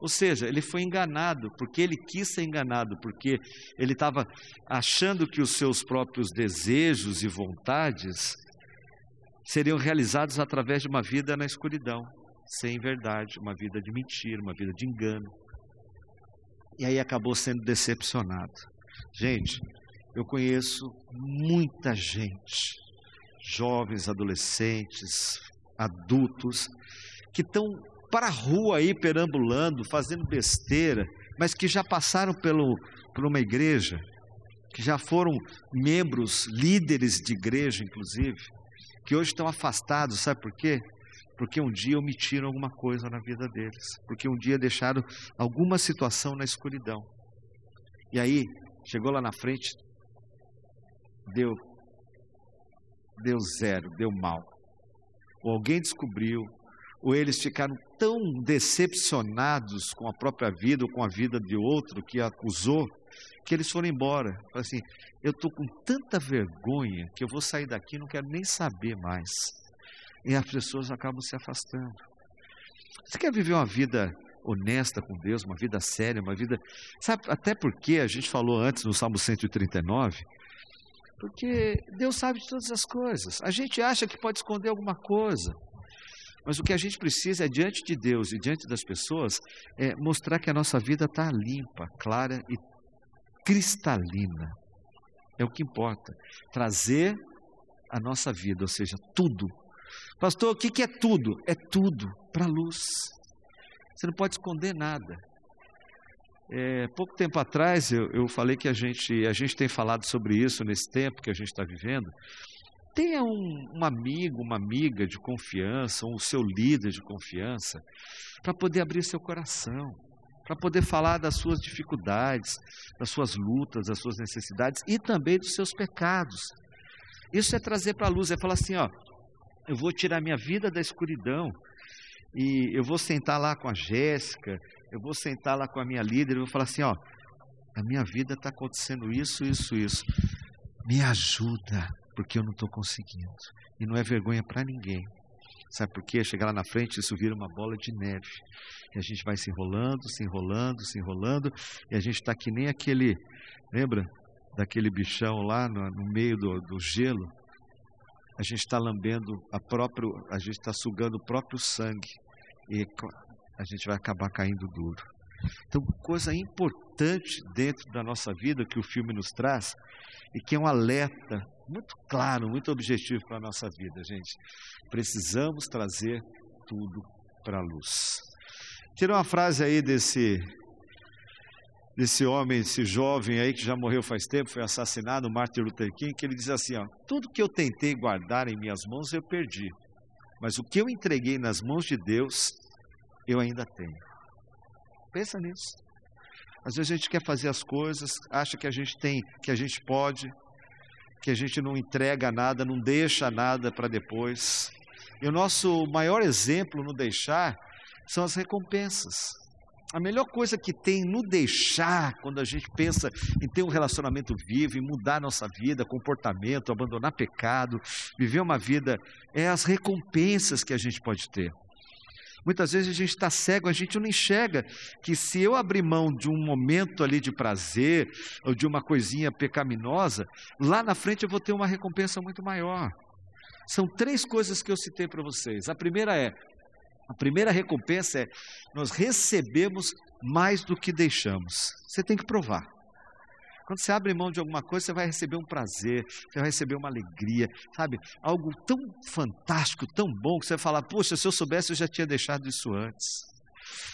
Ou seja, ele foi enganado, porque ele quis ser enganado, porque ele estava achando que os seus próprios desejos e vontades seriam realizados através de uma vida na escuridão, sem verdade, uma vida de mentira, uma vida de engano. E aí acabou sendo decepcionado. Gente, eu conheço muita gente, jovens, adolescentes, adultos, que estão para a rua aí perambulando, fazendo besteira, mas que já passaram pelo, por uma igreja, que já foram membros, líderes de igreja, inclusive, que hoje estão afastados, sabe por quê? Porque um dia omitiram alguma coisa na vida deles, porque um dia deixaram alguma situação na escuridão. E aí, chegou lá na frente, deu, deu zero, deu mal. Ou alguém descobriu, ou eles ficaram tão decepcionados com a própria vida ou com a vida de outro que acusou, que eles foram embora. Falaram assim: eu estou com tanta vergonha que eu vou sair daqui não quero nem saber mais. E as pessoas acabam se afastando. Você quer viver uma vida honesta com Deus, uma vida séria, uma vida. Sabe, até porque a gente falou antes no Salmo 139, porque Deus sabe de todas as coisas. A gente acha que pode esconder alguma coisa. Mas o que a gente precisa é, diante de Deus e diante das pessoas, é mostrar que a nossa vida está limpa, clara e cristalina. É o que importa. Trazer a nossa vida, ou seja, tudo. Pastor, o que é tudo? É tudo para a luz. Você não pode esconder nada. É, pouco tempo atrás eu, eu falei que a gente, a gente tem falado sobre isso nesse tempo que a gente está vivendo, Tenha um, um amigo, uma amiga de confiança, o seu líder de confiança, para poder abrir seu coração, para poder falar das suas dificuldades, das suas lutas, das suas necessidades e também dos seus pecados. Isso é trazer para a luz, é falar assim, ó, eu vou tirar minha vida da escuridão e eu vou sentar lá com a Jéssica, eu vou sentar lá com a minha líder e vou falar assim, ó, a minha vida está acontecendo isso, isso, isso. Me ajuda, porque eu não estou conseguindo. E não é vergonha para ninguém. Sabe por quê? Chegar lá na frente, isso vira uma bola de neve. E a gente vai se enrolando, se enrolando, se enrolando. E a gente está que nem aquele, lembra? Daquele bichão lá no, no meio do, do gelo. A gente está lambendo a próprio, a gente está sugando o próprio sangue. E a gente vai acabar caindo duro. Então, coisa importante dentro da nossa vida que o filme nos traz e que é um alerta muito claro, muito objetivo para a nossa vida, gente. Precisamos trazer tudo para a luz. Tira uma frase aí desse desse homem, esse jovem aí que já morreu faz tempo, foi assassinado, Martin Luther King, que ele diz assim, ó, tudo que eu tentei guardar em minhas mãos eu perdi, mas o que eu entreguei nas mãos de Deus, eu ainda tenho. Pensa nisso. Às vezes a gente quer fazer as coisas, acha que a gente tem, que a gente pode, que a gente não entrega nada, não deixa nada para depois. E o nosso maior exemplo no deixar são as recompensas. A melhor coisa que tem no deixar, quando a gente pensa em ter um relacionamento vivo, em mudar nossa vida, comportamento, abandonar pecado, viver uma vida, é as recompensas que a gente pode ter. Muitas vezes a gente está cego, a gente não enxerga que se eu abrir mão de um momento ali de prazer, ou de uma coisinha pecaminosa, lá na frente eu vou ter uma recompensa muito maior. São três coisas que eu citei para vocês. A primeira é, a primeira recompensa é, nós recebemos mais do que deixamos. Você tem que provar. Quando você abre mão de alguma coisa, você vai receber um prazer, você vai receber uma alegria, sabe? Algo tão fantástico, tão bom, que você vai falar: Poxa, se eu soubesse, eu já tinha deixado isso antes.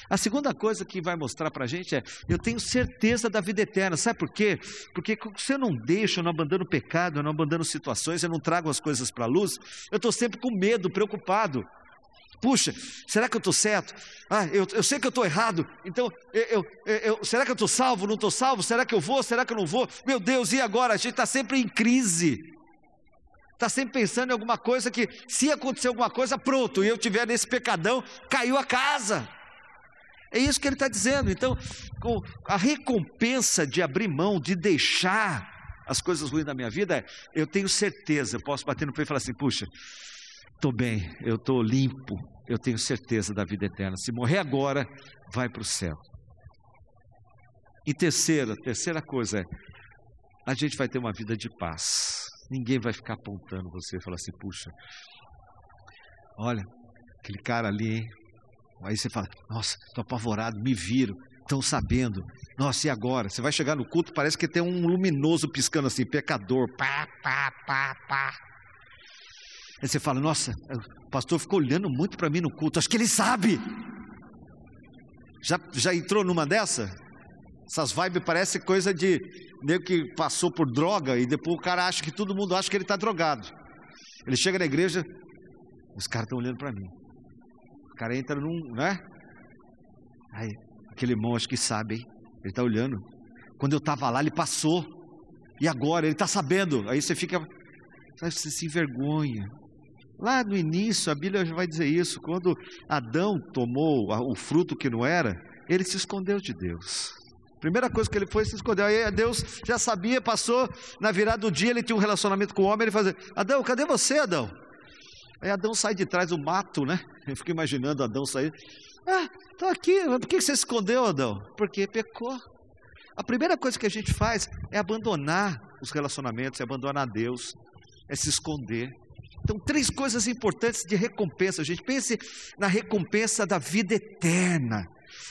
A segunda coisa que vai mostrar para a gente é: eu tenho certeza da vida eterna. Sabe por quê? Porque se eu não deixo, eu não abandono o pecado, eu não abandono situações, eu não trago as coisas para a luz, eu estou sempre com medo, preocupado. Puxa, será que eu estou certo? Ah, eu, eu, sei que eu estou errado. Então, eu, eu, será que eu estou salvo? Não estou salvo? Será que eu vou? Será que eu não vou? Meu Deus, e agora? A gente está sempre em crise. Está sempre pensando em alguma coisa que, se acontecer alguma coisa, pronto, e eu tiver nesse pecadão, caiu a casa. É isso que ele está dizendo. Então, a recompensa de abrir mão, de deixar as coisas ruins da minha vida, eu tenho certeza, eu posso bater no peito e falar assim: puxa, estou bem, eu estou limpo, eu tenho certeza da vida eterna. Se morrer agora, vai para o céu. E terceira, terceira coisa é, a gente vai ter uma vida de paz. Ninguém vai ficar apontando você e falar assim, puxa, olha, aquele cara ali, hein? Aí você fala, nossa, estou apavorado, me viro, estão sabendo. Nossa, e agora? Você vai chegar no culto, parece que tem um luminoso piscando assim, pecador, pá, pá, pá, pá. Aí você fala, nossa, o pastor ficou olhando muito para mim no culto, acho que ele sabe. Já, já entrou numa dessa? Essas vibes parecem coisa de nego que passou por droga e depois o cara acha que todo mundo acha que ele está drogado. Ele chega na igreja, os caras estão olhando para mim. O cara entra num, né? Aí, aquele irmão acho que sabe, hein? Ele está olhando. Quando eu estava lá, ele passou. E agora? Ele está sabendo. Aí você fica, você se envergonha. Lá no início, a Bíblia já vai dizer isso. Quando Adão tomou o fruto que não era, ele se escondeu de Deus. Primeira coisa que ele foi se escondeu. Aí Deus já sabia, passou na virada do dia, ele tinha um relacionamento com o homem, ele fazia: Adão, cadê você, Adão? Aí Adão sai de trás do mato, né? Eu fico imaginando Adão sair. Ah, estou aqui. Mas por que você se escondeu, Adão? Porque pecou. A primeira coisa que a gente faz é abandonar os relacionamentos, é abandonar Deus, é se esconder. Então, três coisas importantes de recompensa, gente. Pense na recompensa da vida eterna.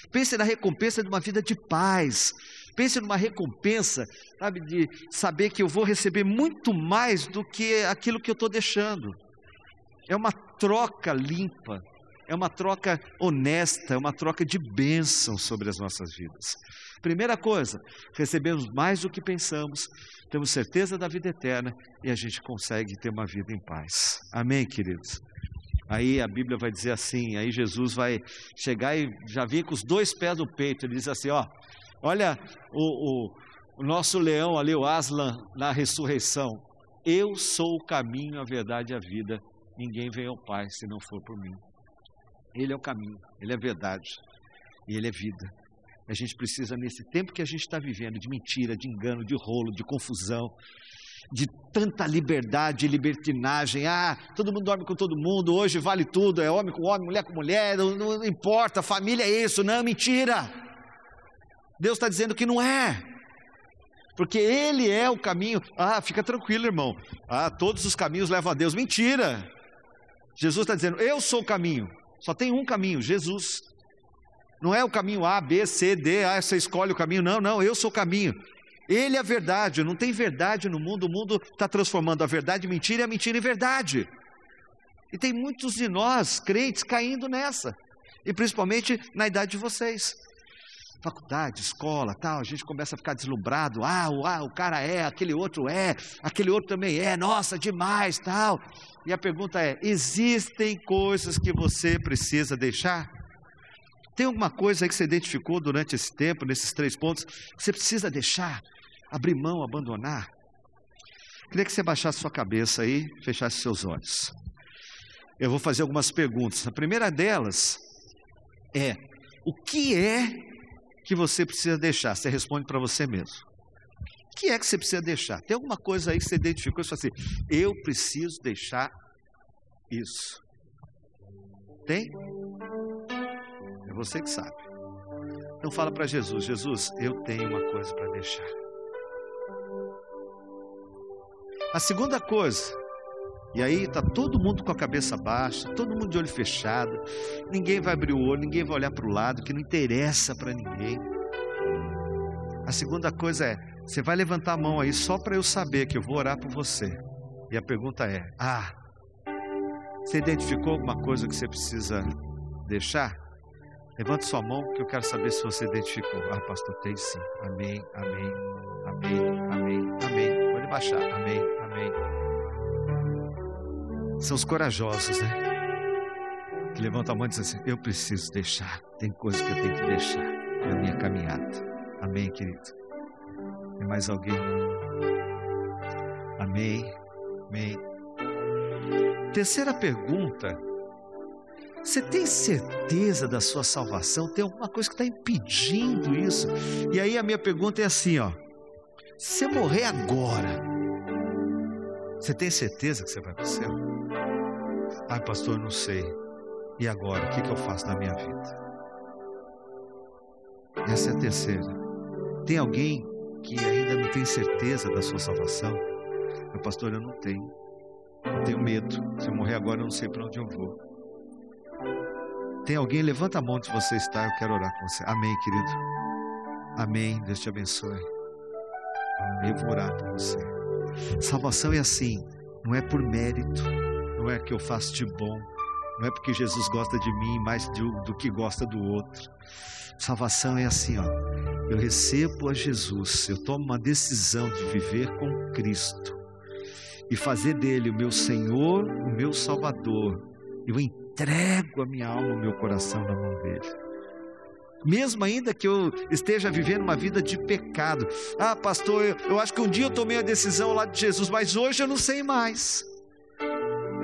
Pense na recompensa de uma vida de paz. Pense numa recompensa, sabe, de saber que eu vou receber muito mais do que aquilo que eu estou deixando. É uma troca limpa. É uma troca honesta, é uma troca de bênção sobre as nossas vidas. Primeira coisa, recebemos mais do que pensamos, temos certeza da vida eterna e a gente consegue ter uma vida em paz. Amém, queridos? Aí a Bíblia vai dizer assim, aí Jesus vai chegar e já vir com os dois pés no peito, ele diz assim, ó, olha o, o, o nosso leão ali, o Aslan, na ressurreição, eu sou o caminho, a verdade e a vida, ninguém vem ao Pai se não for por mim. Ele é o caminho, Ele é verdade e Ele é vida. A gente precisa, nesse tempo que a gente está vivendo, de mentira, de engano, de rolo, de confusão, de tanta liberdade e libertinagem. Ah, todo mundo dorme com todo mundo, hoje vale tudo, é homem com homem, mulher com mulher, não, não importa, família é isso. Não, mentira. Deus está dizendo que não é. Porque Ele é o caminho. Ah, fica tranquilo, irmão. Ah, todos os caminhos levam a Deus. Mentira. Jesus está dizendo: Eu sou o caminho. Só tem um caminho, Jesus. Não é o caminho A, B, C, D, ah, você escolhe o caminho. Não, não, eu sou o caminho. Ele é a verdade, não tem verdade no mundo, o mundo está transformando a verdade em mentira e a mentira em verdade. E tem muitos de nós, crentes, caindo nessa, e principalmente na idade de vocês. Faculdade, escola, tal, a gente começa a ficar deslumbrado. Ah, o, ah, o cara é, aquele outro é, aquele outro também é, nossa, demais, tal. E a pergunta é: existem coisas que você precisa deixar? Tem alguma coisa aí que você identificou durante esse tempo, nesses três pontos, que você precisa deixar, abrir mão, abandonar? Queria que você baixasse sua cabeça aí, fechasse seus olhos. Eu vou fazer algumas perguntas. A primeira delas é: o que é que você precisa deixar? Você responde para você mesmo. Que é que você precisa deixar? Tem alguma coisa aí que você identificou e falou assim: eu preciso deixar isso. Tem? você que sabe. Então fala para Jesus: Jesus, eu tenho uma coisa para deixar. A segunda coisa, e aí está todo mundo com a cabeça baixa, todo mundo de olho fechado, ninguém vai abrir o olho, ninguém vai olhar para o lado, que não interessa para ninguém. A segunda coisa é: você vai levantar a mão aí só para eu saber que eu vou orar por você. E a pergunta é: ah, você identificou alguma coisa que você precisa deixar? Levante sua mão que eu quero saber se você identificou. Ah, pastor, tem sim. Amém, amém, amém, amém, amém. Pode baixar. Amém, amém. São os corajosos, né? Que levantam a mão e dizem assim: Eu preciso deixar. Tem coisas que eu tenho que deixar na minha caminhada. Amém, querido. Tem mais alguém? Amém, amém. Terceira pergunta você tem certeza da sua salvação? Tem alguma coisa que está impedindo isso? E aí a minha pergunta é assim, ó. Se você morrer agora, você tem certeza que você vai para o céu? Ai, pastor, não sei. E agora, o que, que eu faço na minha vida? Essa é a terceira. Tem alguém que ainda não tem certeza da sua salvação? Meu pastor, eu não tenho. Eu tenho medo. Se eu morrer agora, eu não sei para onde eu vou. Tem alguém? Levanta a mão onde você está, eu quero orar com você. Amém, querido. Amém. Deus te abençoe. Eu vou orar por você. Salvação é assim, não é por mérito, não é que eu faço de bom, não é porque Jesus gosta de mim mais do, do que gosta do outro. Salvação é assim, ó. Eu recebo a Jesus, eu tomo uma decisão de viver com Cristo e fazer dele o meu Senhor, o meu Salvador. Eu entrego a minha alma, o meu coração na mão dele. Mesmo ainda que eu esteja vivendo uma vida de pecado. Ah, pastor, eu, eu acho que um dia eu tomei a decisão lá de Jesus, mas hoje eu não sei mais.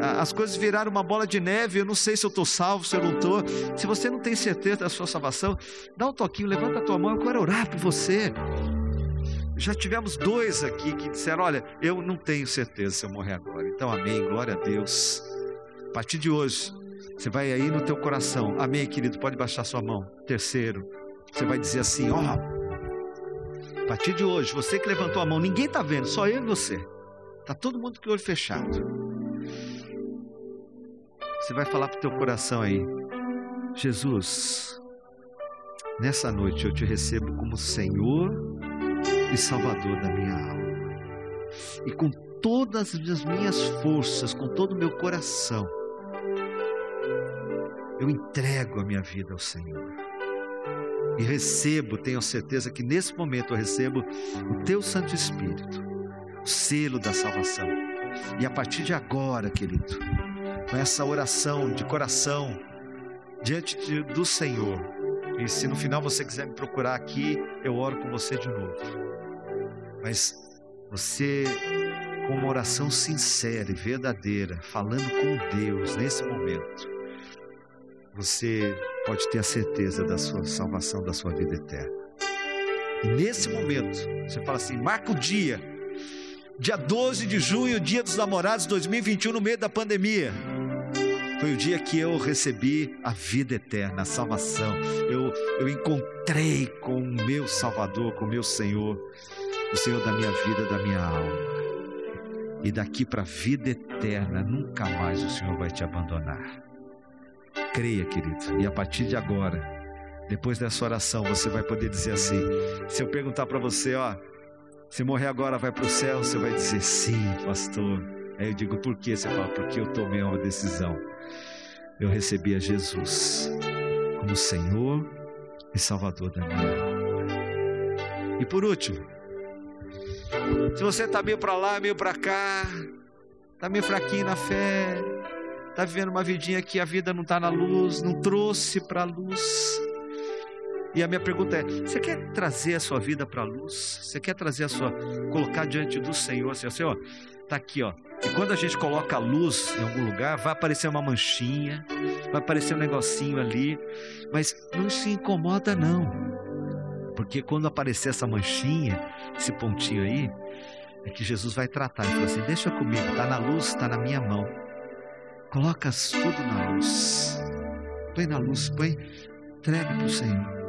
As coisas viraram uma bola de neve, eu não sei se eu estou salvo, se eu não estou. Se você não tem certeza da sua salvação, dá um toquinho, levanta a tua mão, eu quero orar por você. Já tivemos dois aqui que disseram: Olha, eu não tenho certeza se eu morrer agora. Então, amém, glória a Deus. A partir de hoje, você vai aí no teu coração. Amém, querido? Pode baixar sua mão. Terceiro, você vai dizer assim: ó, oh, a partir de hoje, você que levantou a mão, ninguém está vendo, só eu e você. Está todo mundo com o olho fechado. Você vai falar para o teu coração aí: Jesus, nessa noite eu te recebo como Senhor e Salvador da minha alma. E com todas as minhas forças, com todo o meu coração, eu entrego a minha vida ao Senhor. E recebo, tenho certeza que nesse momento eu recebo o teu Santo Espírito, o selo da salvação. E a partir de agora, querido, com essa oração de coração diante de, do Senhor, e se no final você quiser me procurar aqui, eu oro com você de novo. Mas você, com uma oração sincera e verdadeira, falando com Deus nesse momento, você pode ter a certeza da sua salvação, da sua vida eterna. E nesse momento, você fala assim: marca o dia, dia 12 de junho, dia dos namorados 2021, no meio da pandemia. Foi o dia que eu recebi a vida eterna, a salvação. Eu, eu encontrei com o meu Salvador, com o meu Senhor, o Senhor da minha vida, da minha alma. E daqui para a vida eterna, nunca mais o Senhor vai te abandonar. Creia, querido, e a partir de agora, depois dessa oração, você vai poder dizer assim: se eu perguntar para você, ó, se morrer agora vai para o céu, você vai dizer sim, pastor. Aí eu digo, por quê? Você fala, porque eu tomei uma decisão. Eu recebi a Jesus como Senhor e Salvador da minha alma. E por último, se você está meio para lá, meio para cá, está meio fraquinho na fé, está vivendo uma vidinha que a vida não está na luz, não trouxe para a luz. E a minha pergunta é: você quer trazer a sua vida para a luz? Você quer trazer a sua, colocar diante do Senhor, assim, Senhor, está aqui, ó. E quando a gente coloca a luz em algum lugar, vai aparecer uma manchinha, vai aparecer um negocinho ali, mas não se incomoda não, porque quando aparecer essa manchinha, esse pontinho aí, é que Jesus vai tratar. Ele fala assim: deixa comigo, está na luz, está na minha mão. Coloca tudo na luz. Põe na luz, põe, entrega para o Senhor.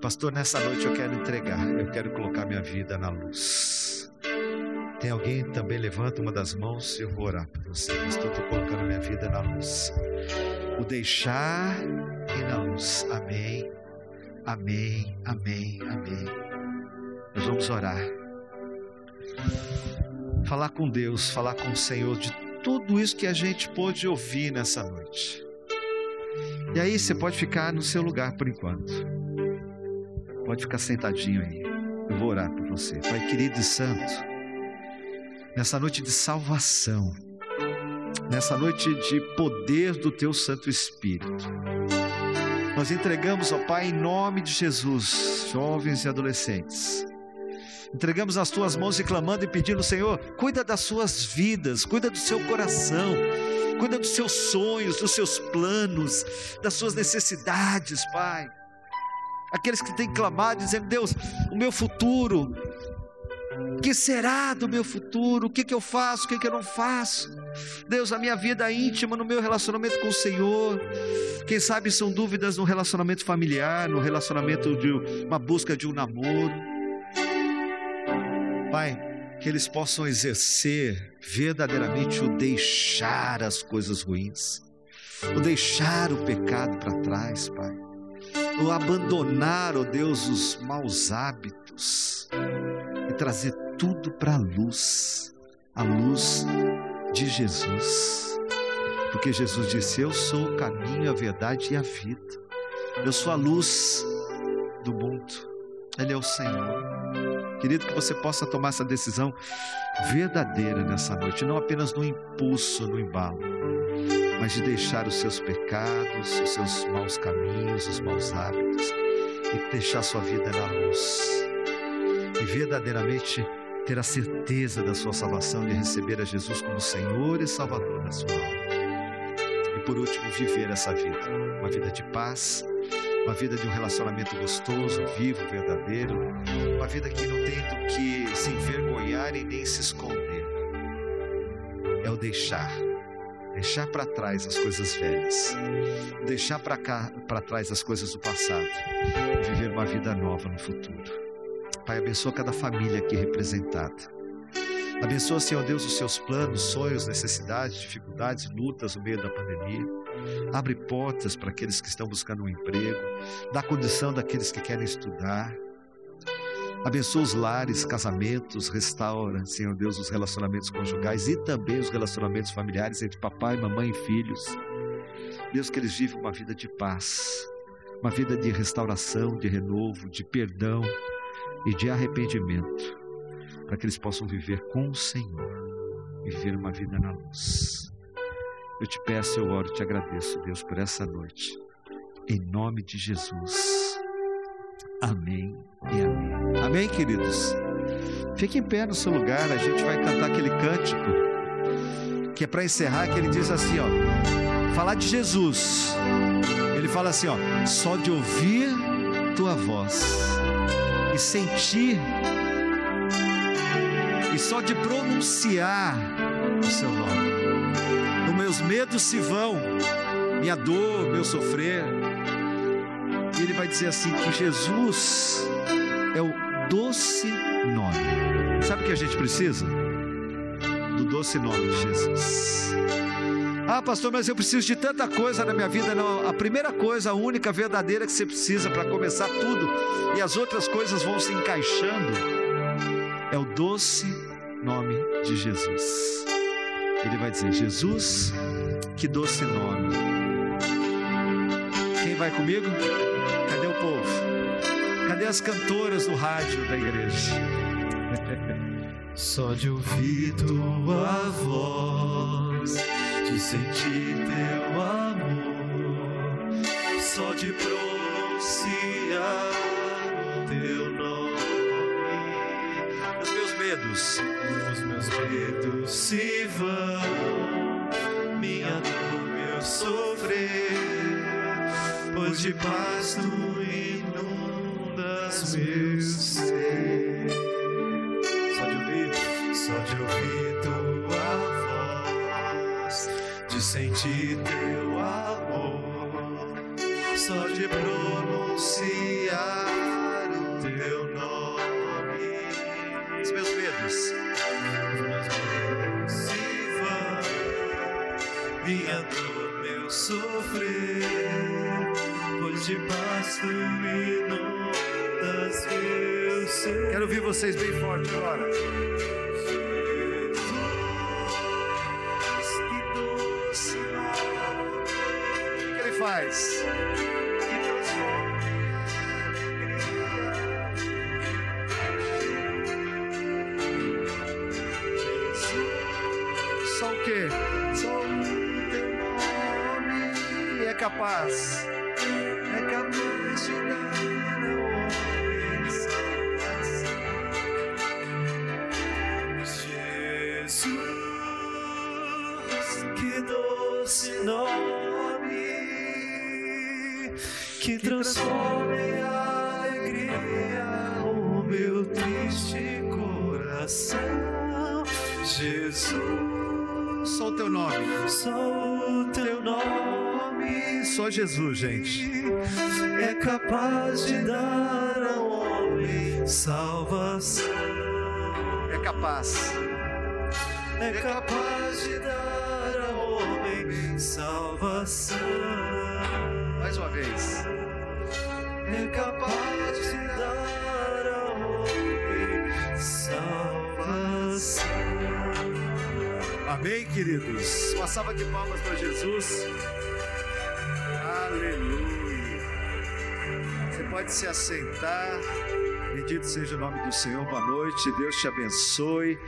Pastor, nessa noite eu quero entregar, eu quero colocar minha vida na luz. Tem alguém também levanta uma das mãos, eu vou orar por você. Estou colocando minha vida na luz. O deixar e na luz. Amém. Amém. Amém. Amém. Nós vamos orar. Falar com Deus, falar com o Senhor de tudo isso que a gente pôde ouvir nessa noite. E aí você pode ficar no seu lugar por enquanto. Pode ficar sentadinho aí. Eu vou orar por você. Pai querido e santo, nessa noite de salvação, nessa noite de poder do teu Santo Espírito, nós entregamos, ó Pai, em nome de Jesus, jovens e adolescentes, entregamos as tuas mãos e clamando e pedindo, Senhor, cuida das suas vidas, cuida do seu coração, cuida dos seus sonhos, dos seus planos, das suas necessidades, Pai. Aqueles que têm clamado, dizendo: Deus, o meu futuro, o que será do meu futuro? O que, que eu faço? O que, que eu não faço? Deus, a minha vida íntima, no meu relacionamento com o Senhor. Quem sabe são dúvidas no relacionamento familiar, no relacionamento de uma busca de um namoro. Pai, que eles possam exercer verdadeiramente o deixar as coisas ruins, o deixar o pecado para trás, Pai, o abandonar, ó oh Deus, os maus hábitos trazer tudo para a luz, a luz de Jesus. Porque Jesus disse: Eu sou o caminho, a verdade e a vida. Eu sou a luz do mundo. Ele é o Senhor. Querido, que você possa tomar essa decisão verdadeira nessa noite, não apenas no impulso, no embalo, mas de deixar os seus pecados, os seus maus caminhos, os maus hábitos e deixar sua vida na luz. E verdadeiramente ter a certeza da sua salvação, de receber a Jesus como Senhor e Salvador da sua alma. E por último, viver essa vida, uma vida de paz, uma vida de um relacionamento gostoso, vivo, verdadeiro, uma vida que não tem do que se envergonhar e nem se esconder. É o deixar, deixar para trás as coisas velhas, deixar para trás as coisas do passado, viver uma vida nova no futuro. Pai, abençoa cada família aqui representada. Abençoa, Senhor Deus, os seus planos, sonhos, necessidades, dificuldades, lutas no meio da pandemia. Abre portas para aqueles que estão buscando um emprego, dá condição daqueles que querem estudar. Abençoa os lares, casamentos, restaura, Senhor Deus, os relacionamentos conjugais e também os relacionamentos familiares entre papai, mamãe e filhos. Deus, que eles vivam uma vida de paz, uma vida de restauração, de renovo, de perdão e de arrependimento, para que eles possam viver com o Senhor e viver uma vida na luz. Eu te peço, eu oro, te agradeço, Deus, por essa noite. Em nome de Jesus. Amém e amém. Amém, queridos? Fique em pé no seu lugar, a gente vai cantar aquele cântico que é para encerrar, que ele diz assim, ó, falar de Jesus. Ele fala assim, ó, só de ouvir tua voz e sentir e só de pronunciar o seu nome. Os meus medos se vão, minha dor, meu sofrer. E ele vai dizer assim que Jesus é o doce nome. Sabe o que a gente precisa? Do doce nome de Jesus. Ah, pastor, mas eu preciso de tanta coisa na minha vida. Não, a primeira coisa, a única verdadeira que você precisa para começar tudo e as outras coisas vão se encaixando é o doce nome de Jesus. Ele vai dizer: Jesus, que doce nome. Quem vai comigo? Cadê o povo? Cadê as cantoras do rádio da igreja? Só de ouvir tua voz, de sentir teu amor, só de pronunciar teu nome, os meus medos, os meus medos se vão, minha dor, meu sofrer, pois de paz tu inundas meu de sentir teu amor, só de pronunciar o teu nome. os meus medos. Se vão, minha dor, meu sofrer, pois de paz tu inundas meu ser. Quero ouvir vocês bem forte agora. Que que transforma em alegria o meu triste coração. Jesus, Só o teu nome. só o teu nome Só Jesus, gente. é capaz de dar ao homem salvação. É capaz. É capaz de dar ao homem salvação. Mais uma vez. É capaz de dar ao homem salvação. Amém, queridos? Uma salva de palmas para Jesus. Aleluia. Você pode se assentar. Bendito seja o nome do Senhor. Boa noite. Deus te abençoe.